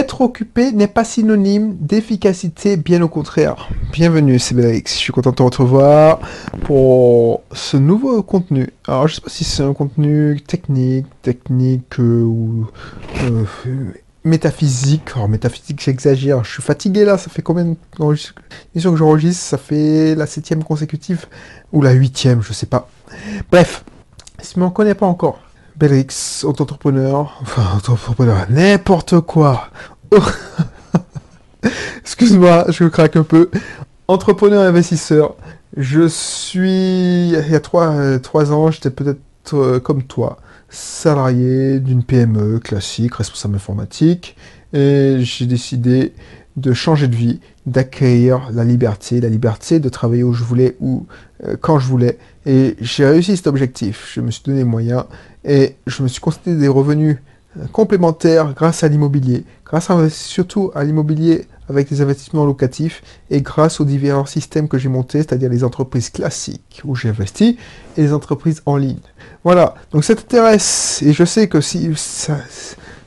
Être occupé n'est pas synonyme d'efficacité, bien au contraire. Bienvenue, c'est Belrix. Je suis content de te retrouver pour ce nouveau contenu. Alors, je sais pas si c'est un contenu technique, technique euh, ou euh, métaphysique. Alors, métaphysique, j'exagère. Je suis fatigué là. Ça fait combien d'émissions que j'enregistre? Ça fait la septième consécutive ou la huitième, je sais pas. Bref, si tu m'en connais pas encore, Belrix, auto-entrepreneur, enfin auto-entrepreneur, n'importe quoi. Excuse-moi, je craque un peu. Entrepreneur investisseur. Je suis, il y a trois, euh, trois ans, j'étais peut-être euh, comme toi, salarié d'une PME classique, responsable informatique, et j'ai décidé de changer de vie, d'accueillir la liberté, la liberté de travailler où je voulais ou euh, quand je voulais. Et j'ai réussi cet objectif. Je me suis donné les moyens et je me suis constaté des revenus euh, complémentaires grâce à l'immobilier, grâce surtout à l'immobilier avec des investissements locatifs et grâce aux divers systèmes que j'ai montés, c'est-à-dire les entreprises classiques où j'ai investi et les entreprises en ligne. Voilà, donc ça t'intéresse et je sais que si ça,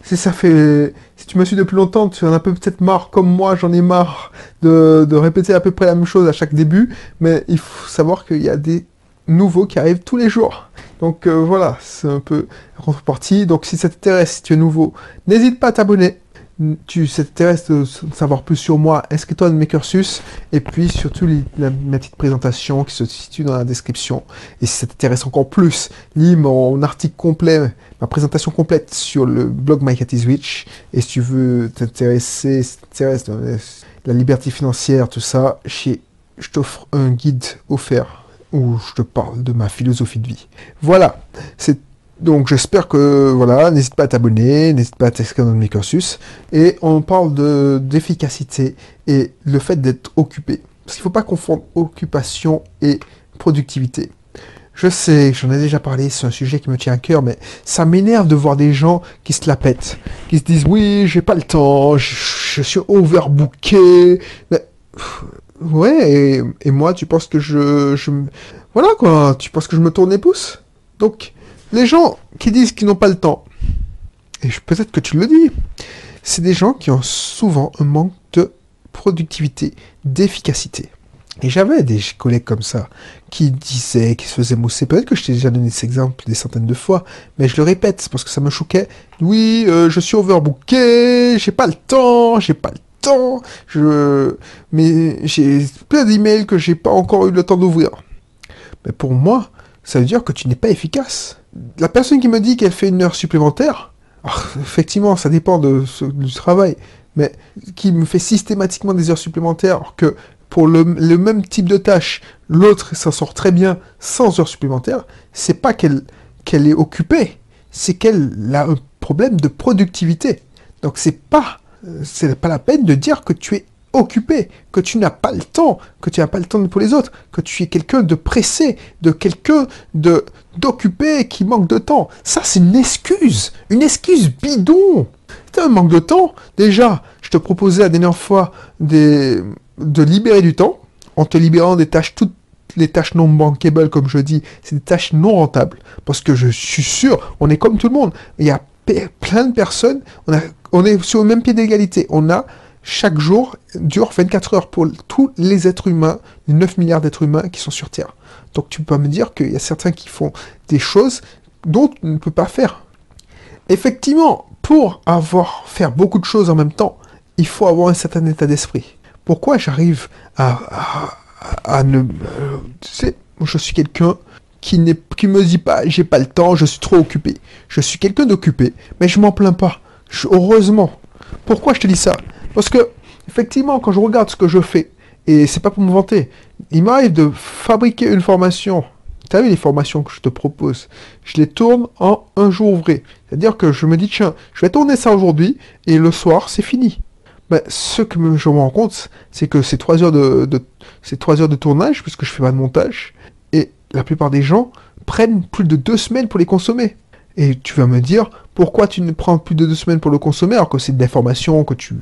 si ça fait, si tu me suis depuis longtemps, tu en as peut-être marre, comme moi, j'en ai marre de, de répéter à peu près la même chose à chaque début, mais il faut savoir qu'il y a des nouveaux qui arrivent tous les jours. Donc euh, voilà, c'est un peu contrepartie. Donc si ça t'intéresse, si tu es nouveau, n'hésite pas à t'abonner. Tu t'intéresses de savoir plus sur moi, inscris-toi dans mes cursus? Et puis surtout la, ma petite présentation qui se situe dans la description. Et si ça t'intéresse encore plus, lis mon article complet, ma présentation complète sur le blog My. Et si tu veux t'intéresser, si t'intéresses la liberté financière, tout ça, je t'offre un guide offert où je te parle de ma philosophie de vie. Voilà, c'est donc j'espère que voilà, n'hésite pas à t'abonner, n'hésite pas à t'inscrire dans mes cursus et on parle de d'efficacité et le fait d'être occupé. Parce qu'il ne faut pas confondre occupation et productivité. Je sais, j'en ai déjà parlé, c'est un sujet qui me tient à cœur, mais ça m'énerve de voir des gens qui se la pètent, qui se disent oui, j'ai pas le temps, je, suis overbooké. Ouais, et, moi, tu penses que je, je... Voilà, quoi, tu penses que je me tourne les pouces? Donc, les gens qui disent qu'ils n'ont pas le temps, et peut-être que tu le dis, c'est des gens qui ont souvent un manque de productivité, d'efficacité. Et j'avais des collègues comme ça qui disaient, qui se faisaient mousser. Peut-être que je t'ai déjà donné cet exemple des centaines de fois, mais je le répète parce que ça me choquait. Oui, euh, je suis overbooké, j'ai pas le temps, j'ai pas le je, mais j'ai plein d'emails que j'ai pas encore eu le temps d'ouvrir. Mais pour moi, ça veut dire que tu n'es pas efficace. La personne qui me dit qu'elle fait une heure supplémentaire, effectivement, ça dépend de, du travail, mais qui me fait systématiquement des heures supplémentaires, que pour le, même type de tâche, l'autre s'en sort très bien sans heures supplémentaires, c'est pas qu'elle qu'elle est occupée, c'est qu'elle a un problème de productivité. Donc c'est pas c'est pas la peine de dire que tu es occupé, que tu n'as pas le temps, que tu n'as pas le temps pour les autres, que tu es quelqu'un de pressé, de quelqu'un de d'occupé qui manque de temps. Ça, c'est une excuse, une excuse bidon. C'est un manque de temps. Déjà, je te proposais la dernière fois des, de libérer du temps en te libérant des tâches toutes les tâches non bankable, comme je dis, c'est des tâches non rentables. Parce que je suis sûr, on est comme tout le monde. Il y a plein de personnes, on, est sur le même pied d'égalité. On a chaque jour dure 24 heures pour tous les êtres humains, les 9 milliards d'êtres humains qui sont sur Terre. Donc tu peux me dire qu'il y a certains qui font des choses dont tu ne peux pas faire. Effectivement, pour avoir faire beaucoup de choses en même temps, il faut avoir un certain état d'esprit. Pourquoi j'arrive à, ne... tu sais, je suis quelqu'un qui, ne me dit pas j'ai pas le temps, je suis trop occupé. Je suis quelqu'un d'occupé, mais je m'en plains pas. heureusement. Pourquoi je te dis ça? Parce que, effectivement, quand je regarde ce que je fais, et c'est pas pour me vanter, il m'arrive de fabriquer une formation. Tu as vu les formations que je te propose? Je les tourne en un jour ouvré. C'est-à-dire que je me dis, tiens, je vais tourner ça aujourd'hui, et le soir, c'est fini. Mais ce que je me rends compte, c'est que c'est trois heures de, de trois heures de tournage, puisque je fais pas de montage, la plupart des gens prennent plus de deux semaines pour les consommer. Et tu vas me dire, pourquoi tu ne prends plus de deux semaines pour le consommer alors que c'est des formations que tu...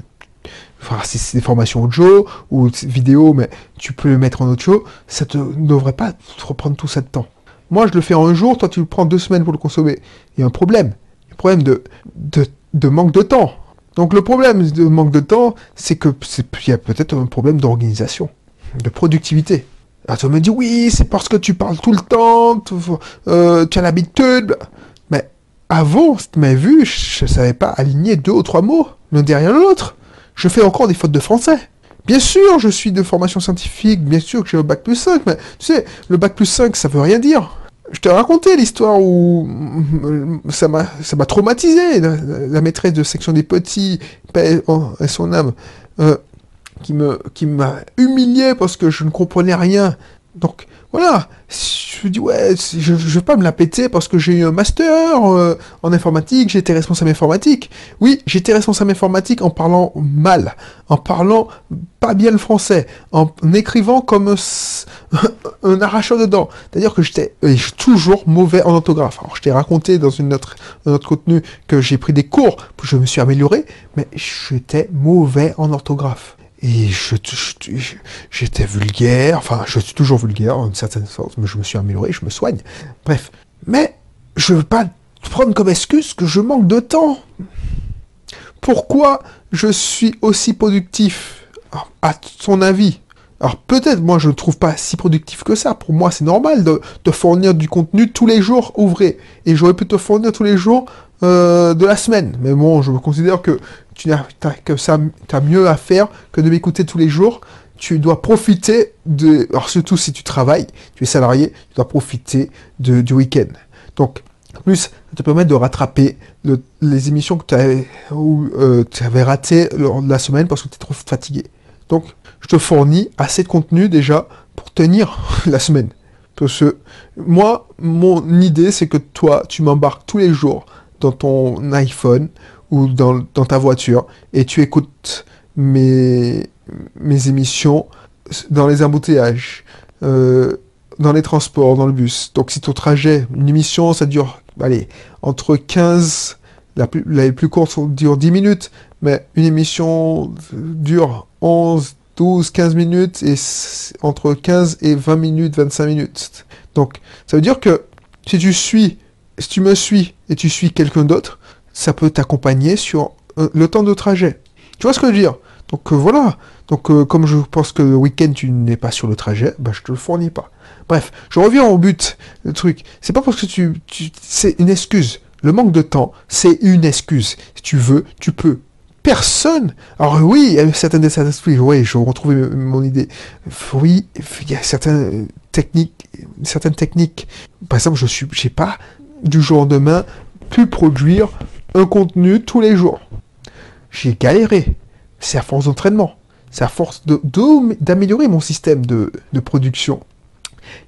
Enfin, c'est des formations audio ou vidéo, mais tu peux le mettre en audio, ça ne devrait pas te reprendre tout ça de temps. Moi, je le fais en un jour, toi, tu le prends deux semaines pour le consommer. Il y a un problème. Un problème de, de, manque de temps. Donc le problème de manque de temps, c'est que c'est il y a peut-être un problème d'organisation, de productivité. Ah, tu me dis oui, c'est parce que tu parles tout le temps, tu, euh, tu as l'habitude. Mais avant, tu m'as vu, je ne savais pas aligner deux ou trois mots l'un derrière l'autre. Je fais encore des fautes de français. Bien sûr, je suis de formation scientifique, bien sûr que j'ai le bac plus 5, mais tu sais, le bac plus 5, ça veut rien dire. Je t'ai raconté l'histoire où ça m'a, ça m'a traumatisé, la, maîtresse de section des petits, paix et son âme, euh, qui me, qui m'a humilié parce que je ne comprenais rien. Donc, voilà, je me dis, ouais, je ne vais pas me la péter parce que j'ai eu un master euh, en informatique, j'étais responsable informatique. Oui, j'étais responsable informatique en parlant mal, en parlant pas bien le français, en écrivant comme un, arracheur de dents. C'est-à-dire que j'étais toujours mauvais en orthographe. Alors, je t'ai raconté dans une autre, un autre contenu que j'ai pris des cours, je me suis amélioré, mais j'étais mauvais en orthographe. Et j'étais vulgaire, enfin, je suis toujours vulgaire en une certaine sorte, mais je me suis amélioré, je me soigne. Bref. Mais je veux pas prendre comme excuse que je manque de temps. Pourquoi je suis aussi productif? À ton avis alors peut-être moi je ne trouve pas si productif que ça. Pour moi c'est normal de te fournir du contenu tous les jours ouvré. Et j'aurais pu te fournir tous les jours euh, de la semaine. Mais bon, je considère que tu as mieux à faire que de m'écouter tous les jours. Tu dois profiter de, alors surtout si tu travailles, tu es salarié, tu dois profiter du week-end. Donc, en plus, ça te permet de rattraper les émissions que tu avais, euh, avais ratées lors de la semaine parce que tu es trop fatigué. Donc, je te fournis assez de contenu déjà pour tenir la semaine. Parce que moi, mon idée, c'est que toi, tu m'embarques tous les jours dans ton iPhone ou dans, ta voiture et tu écoutes mes, mes émissions dans les embouteillages, euh, dans les transports, dans le bus. Donc si ton trajet, une émission, ça dure, allez, entre 15, la plus, la plus courte dure 10 minutes, mais une émission dure 11, 12, 15 minutes et entre 15 et 20 minutes, 25 minutes. Donc ça veut dire que si tu suis si tu me suis et tu suis quelqu'un d'autre, ça peut t'accompagner sur euh, le temps de trajet. Tu vois ce que je veux dire? Donc euh, voilà. Donc euh, comme je pense que le week-end tu n'es pas sur le trajet, bah, je te le fournis pas. Bref, je reviens au but. Le truc, c'est pas parce que tu, c'est une excuse. Le manque de temps, c'est une excuse. Si tu veux, tu peux. Personne. Alors oui, il y a certaines. Oui, je retrouve mon idée. Oui, il y a certaines techniques, certaines techniques. Par exemple, je suis, j'ai pas du jour au lendemain pu produire un contenu tous les jours. J'ai galéré. C'est à force d'entraînement. C'est à force d'améliorer mon système de, production.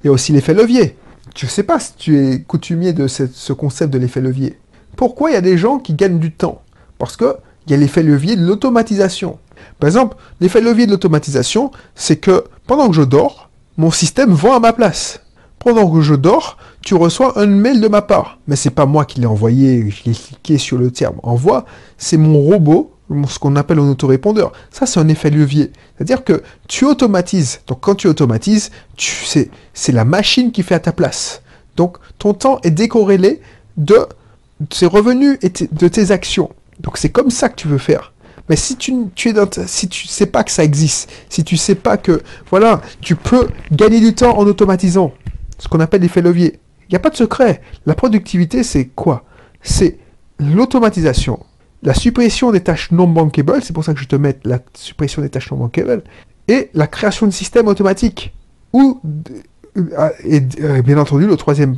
Il y a aussi l'effet levier. Je ne sais pas si tu es coutumier de ce concept de l'effet levier. Pourquoi il y a des gens qui gagnent du temps? Parce qu'il y a l'effet levier de l'automatisation. Par exemple, l'effet levier de l'automatisation, c'est que pendant que je dors, mon système vend à ma place. Pendant que je dors, tu reçois un mail de ma part. Mais c'est pas moi qui l'ai envoyé, je l'ai cliqué sur le terme envoi, c'est mon robot, ce qu'on appelle un autorépondeur. Ça, c'est un effet levier. C'est-à-dire que tu automatises. Donc, quand tu automatises, c'est, la machine qui fait à ta place. Donc, ton temps est décorrélé de tes revenus et de tes actions. Donc, c'est comme ça que tu veux faire. Mais si tu, tu sais pas que ça existe, si tu sais pas que, voilà, tu peux gagner du temps en automatisant, ce qu'on appelle l'effet levier. N'y a pas de secret. La productivité, c'est quoi? C'est l'automatisation, la suppression des tâches non bankable, c'est pour ça que je te mets la suppression des tâches non bankable, et la création de systèmes automatiques. Ou, euh, et, euh, bien entendu, le troisième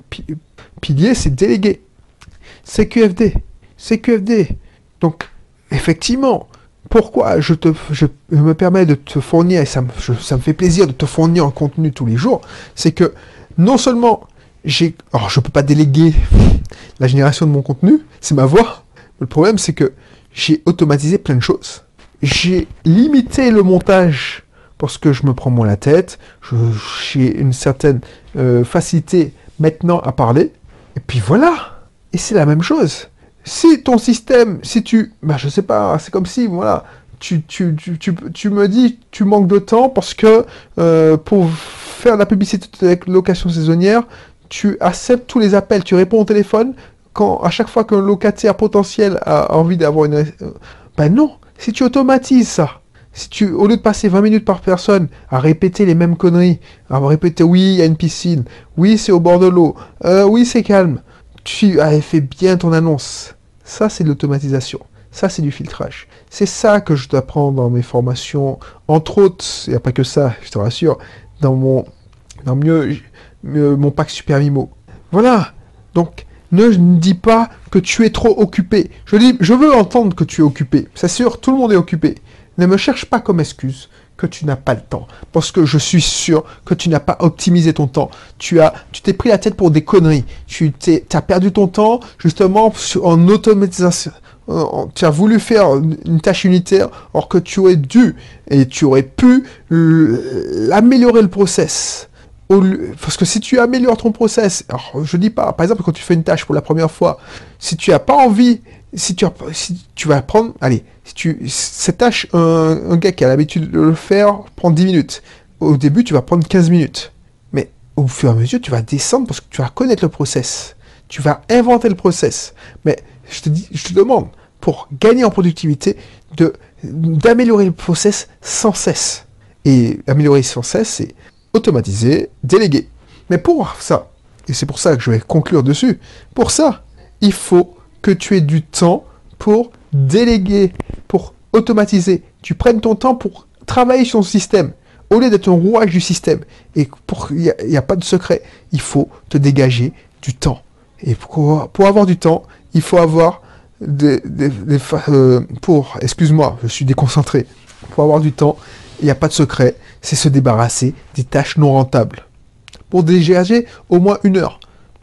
pilier, c'est déléguer. CQFD. CQFD. Donc, effectivement, pourquoi je, te, je me permets de te fournir, et ça me, ça me fait plaisir de te fournir un contenu tous les jours, c'est que non seulement Alors, je peux pas déléguer la génération de mon contenu, c'est ma voix. Le problème, c'est que j'ai automatisé plein de choses. J'ai limité le montage parce que je me prends moins la tête. J'ai une certaine euh, facilité maintenant à parler. Et puis voilà. Et c'est la même chose. Si ton système, si tu... Bah, je sais pas, c'est comme si, voilà, tu, tu, tu, tu, me dis tu manques de temps parce que euh, pour faire la publicité avec location saisonnière, tu acceptes tous les appels, tu réponds au téléphone quand à chaque fois qu'un locataire potentiel a envie d'avoir une Ben non, si tu automatises ça, si tu, au lieu de passer 20 minutes par personne à répéter les mêmes conneries, à répéter oui, il y a une piscine, oui, c'est au bord de l'eau, euh, oui, c'est calme, tu as fait bien ton annonce. Ça, c'est de l'automatisation. Ça, c'est du filtrage. C'est ça que je t'apprends dans mes formations. Entre autres, il n'y a pas que ça, je te rassure, dans mon, dans mieux, mon pack Super Mimo. Voilà. Donc, ne dis pas que tu es trop occupé. Je dis, je veux entendre que tu es occupé. C'est sûr, tout le monde est occupé. Ne me cherche pas comme excuse que tu n'as pas le temps. Parce que je suis sûr que tu n'as pas optimisé ton temps. Tu as, tu t'es pris la tête pour des conneries. Tu t'es, as perdu ton temps justement en automatisation. Tu as voulu faire une tâche unitaire, or que tu aurais dû et tu aurais pu améliorer le process. Parce que si tu améliores ton process, alors je dis pas, par exemple quand tu fais une tâche pour la première fois, si tu n'as pas envie, si tu, as, vas prendre, allez, si tu, cette tâche, un, gars qui a l'habitude de le faire prend 10 minutes. Au début, tu vas prendre 15 minutes. Mais au fur et à mesure, tu vas descendre parce que tu vas connaître le process. Tu vas inventer le process. Mais je te, dis, je te demande, pour gagner en productivité, d'améliorer le process sans cesse. Et améliorer sans cesse, c'est automatiser, déléguer. Mais pour ça, et c'est pour ça que je vais conclure dessus, pour ça, il faut que tu aies du temps pour déléguer, pour automatiser. Tu prennes ton temps pour travailler sur ton système, au lieu d'être un rouage du système. Et pour il n'y a, pas de secret, il faut te dégager du temps. Et pour, pour avoir du temps, il faut avoir des, euh, pour, excuse-moi, je suis déconcentré. Pour avoir du temps, il n'y a pas de secret, c'est se débarrasser des tâches non rentables. Pour dégager au moins une heure.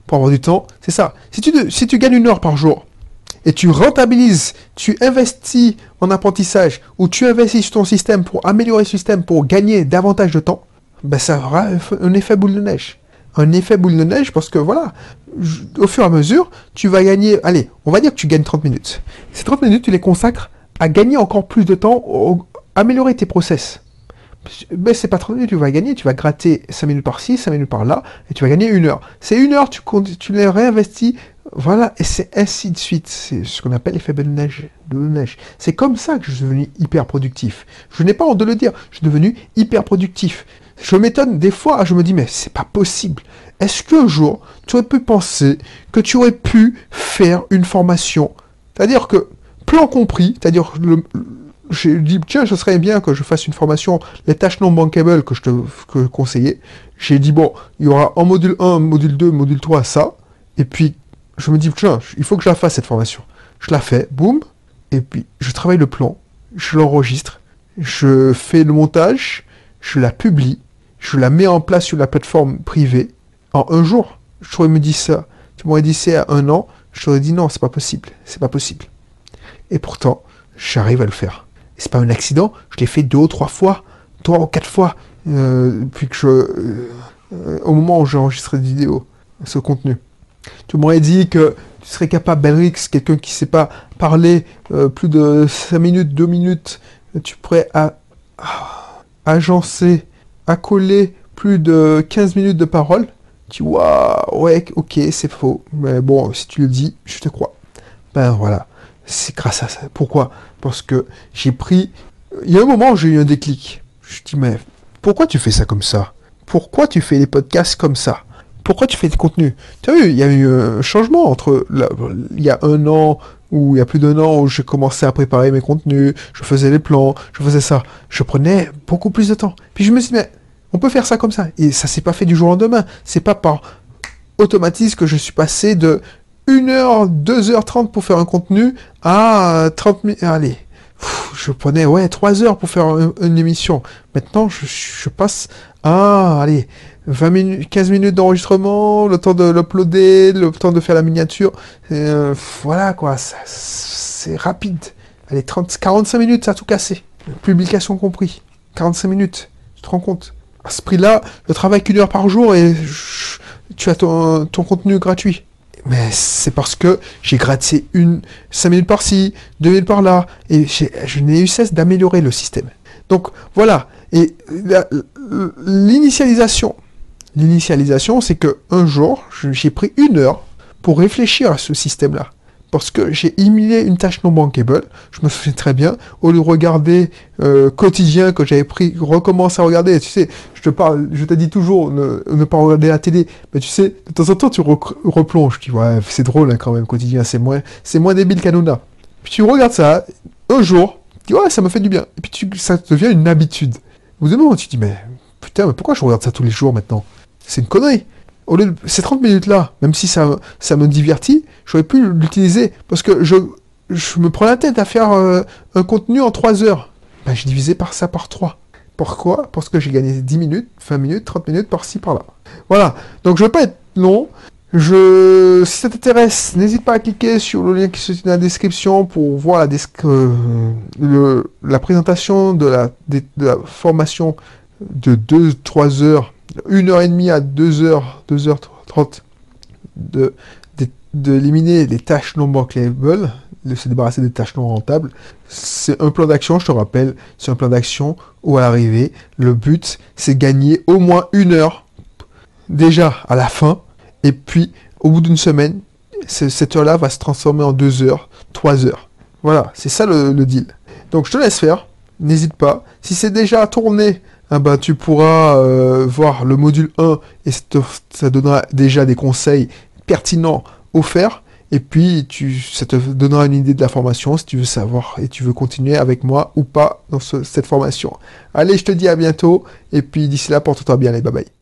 Pour avoir du temps, c'est ça. Si tu, gagnes une heure par jour, et tu rentabilises, tu investis en apprentissage ou tu investis sur ton système pour améliorer le système, pour gagner davantage de temps, ben ça aura un effet boule de neige. Un effet boule de neige parce que voilà, au fur et à mesure, tu vas gagner, allez, on va dire que tu gagnes 30 minutes. Ces 30 minutes, tu les consacres à gagner encore plus de temps, à améliorer tes process. Mais c'est pas 30 minutes, tu vas gagner, tu vas gratter 5 minutes par-ci, 5 minutes par-là, et tu vas gagner une heure. C'est une heure, tu, tu les réinvestis voilà, et c'est ainsi de suite. C'est ce qu'on appelle l'effet de neige. De neige. C'est comme ça que je suis devenu hyper productif. Je n'ai pas honte de le dire. Je suis devenu hyper productif. Je m'étonne des fois, je me dis, mais c'est pas possible. Est-ce qu'un jour, tu aurais pu penser que tu aurais pu faire une formation? C'est-à-dire que, plan compris, c'est-à-dire, j'ai dit, tiens, ce serait bien que je fasse une formation, les tâches non bankables que je te que conseillais. J'ai dit, bon, il y aura en module 1, module 2, module 3, ça. Et puis, je me dis, tiens, il faut que je la fasse cette formation. Je la fais, boum, et puis je travaille le plan, je l'enregistre, je fais le montage, je la publie, je la mets en place sur la plateforme privée. En un jour, je t'aurais me dit ça. Tu m'aurais dit ça à un an, je t'aurais dit non, c'est pas possible, c'est pas possible. Et pourtant, j'arrive à le faire. C'est pas un accident, je l'ai fait deux ou trois fois, trois ou quatre fois, euh, depuis que je, euh, au moment où j'ai enregistré des vidéos, ce contenu. Tu m'aurais dit que tu serais capable, Belrix, quelqu'un qui ne sait pas parler euh, plus de 5 minutes, 2 minutes, tu pourrais à, agencer, accoler plus de 15 minutes de parole. Tu vois, ouais, ok, c'est faux. Mais bon, si tu le dis, je te crois. Ben voilà, c'est grâce à ça. Pourquoi? Parce que j'ai pris... Il y a un moment où j'ai eu un déclic. Je dis, mais pourquoi tu fais ça comme ça? Pourquoi tu fais les podcasts comme ça? Pourquoi tu fais des contenus? Tu as vu, il y a eu un changement entre il y a un an ou il y a plus d'un an où j'ai commencé à préparer mes contenus, je faisais les plans, je faisais ça. Je prenais beaucoup plus de temps. Puis je me suis dit, mais on peut faire ça comme ça. Et ça s'est pas fait du jour au lendemain. C'est pas par automatisme que je suis passé de 1h, 2h30 pour faire un contenu à 30 minutes. Allez, je prenais ouais 3 heures pour faire une, émission. Maintenant, je, je passe à, allez, 20 minutes, 15 minutes d'enregistrement, le temps de l'uploader, le temps de faire la miniature. Euh, voilà quoi, c'est rapide. Allez, 30, 45 minutes, ça a tout cassé. Publication compris. 45 minutes, tu te rends compte À ce prix-là, je travaille qu'une heure par jour et tu as ton, contenu gratuit. Mais c'est parce que j'ai gratté une 5 minutes par-ci, 2 minutes par-là, et je n'ai eu cesse d'améliorer le système. Donc voilà, et l'initialisation L'initialisation, c'est que un jour, j'ai pris une heure pour réfléchir à ce système-là. Parce que j'ai éliminé une tâche non bankable. Je me souviens très bien. Au lieu de regarder euh, quotidien que j'avais pris, recommence à regarder. Tu sais, je te parle, je t'ai dit toujours ne, pas regarder la télé. Mais tu sais, de temps en temps, tu replonges. Tu vois, c'est drôle hein, quand même, quotidien. C'est moins, c'est moins débile qu'Anouna. Puis tu regardes ça, un jour, tu dis, ouais, ça me fait du bien. Et puis tu, ça devient une habitude. Au bout d'un moment, tu dis, mais putain, mais pourquoi je regarde ça tous les jours maintenant? C'est une connerie au lieu de ces 30 minutes-là, même si ça, me divertit, j'aurais pu l'utiliser. Parce que je, me prends la tête à faire euh, un contenu en 3 heures. Ben, je divisais par ça par 3. Pourquoi? Parce que j'ai gagné 10 minutes, 20 minutes, 30 minutes par-ci, par-là. Voilà. Donc je ne vais pas être long. Si ça t'intéresse, n'hésite pas à cliquer sur le lien qui se trouve dans la description pour voir la, euh, la présentation de la formation de 2-3 heures une heure et demie à deux heures, deux heures trente de d'éliminer les tâches non bankable, de se débarrasser des tâches non rentables. C'est un plan d'action, je te rappelle, c'est un plan d'action où à l'arrivée, le but, c'est gagner au moins une heure déjà à la fin, et puis au bout d'une semaine, cette heure-là va se transformer en deux heures, trois heures. Voilà, c'est ça le, le deal. Donc je te laisse faire, n'hésite pas. Si c'est déjà tourné ah bah, tu pourras euh, voir le module 1 et ça donnera déjà des conseils pertinents offerts. Et puis, tu, ça te donnera une idée de la formation si tu veux savoir et tu veux continuer avec moi ou pas dans cette formation. Allez, je te dis à bientôt. Et puis, d'ici là, porte-toi bien. Allez, bye bye.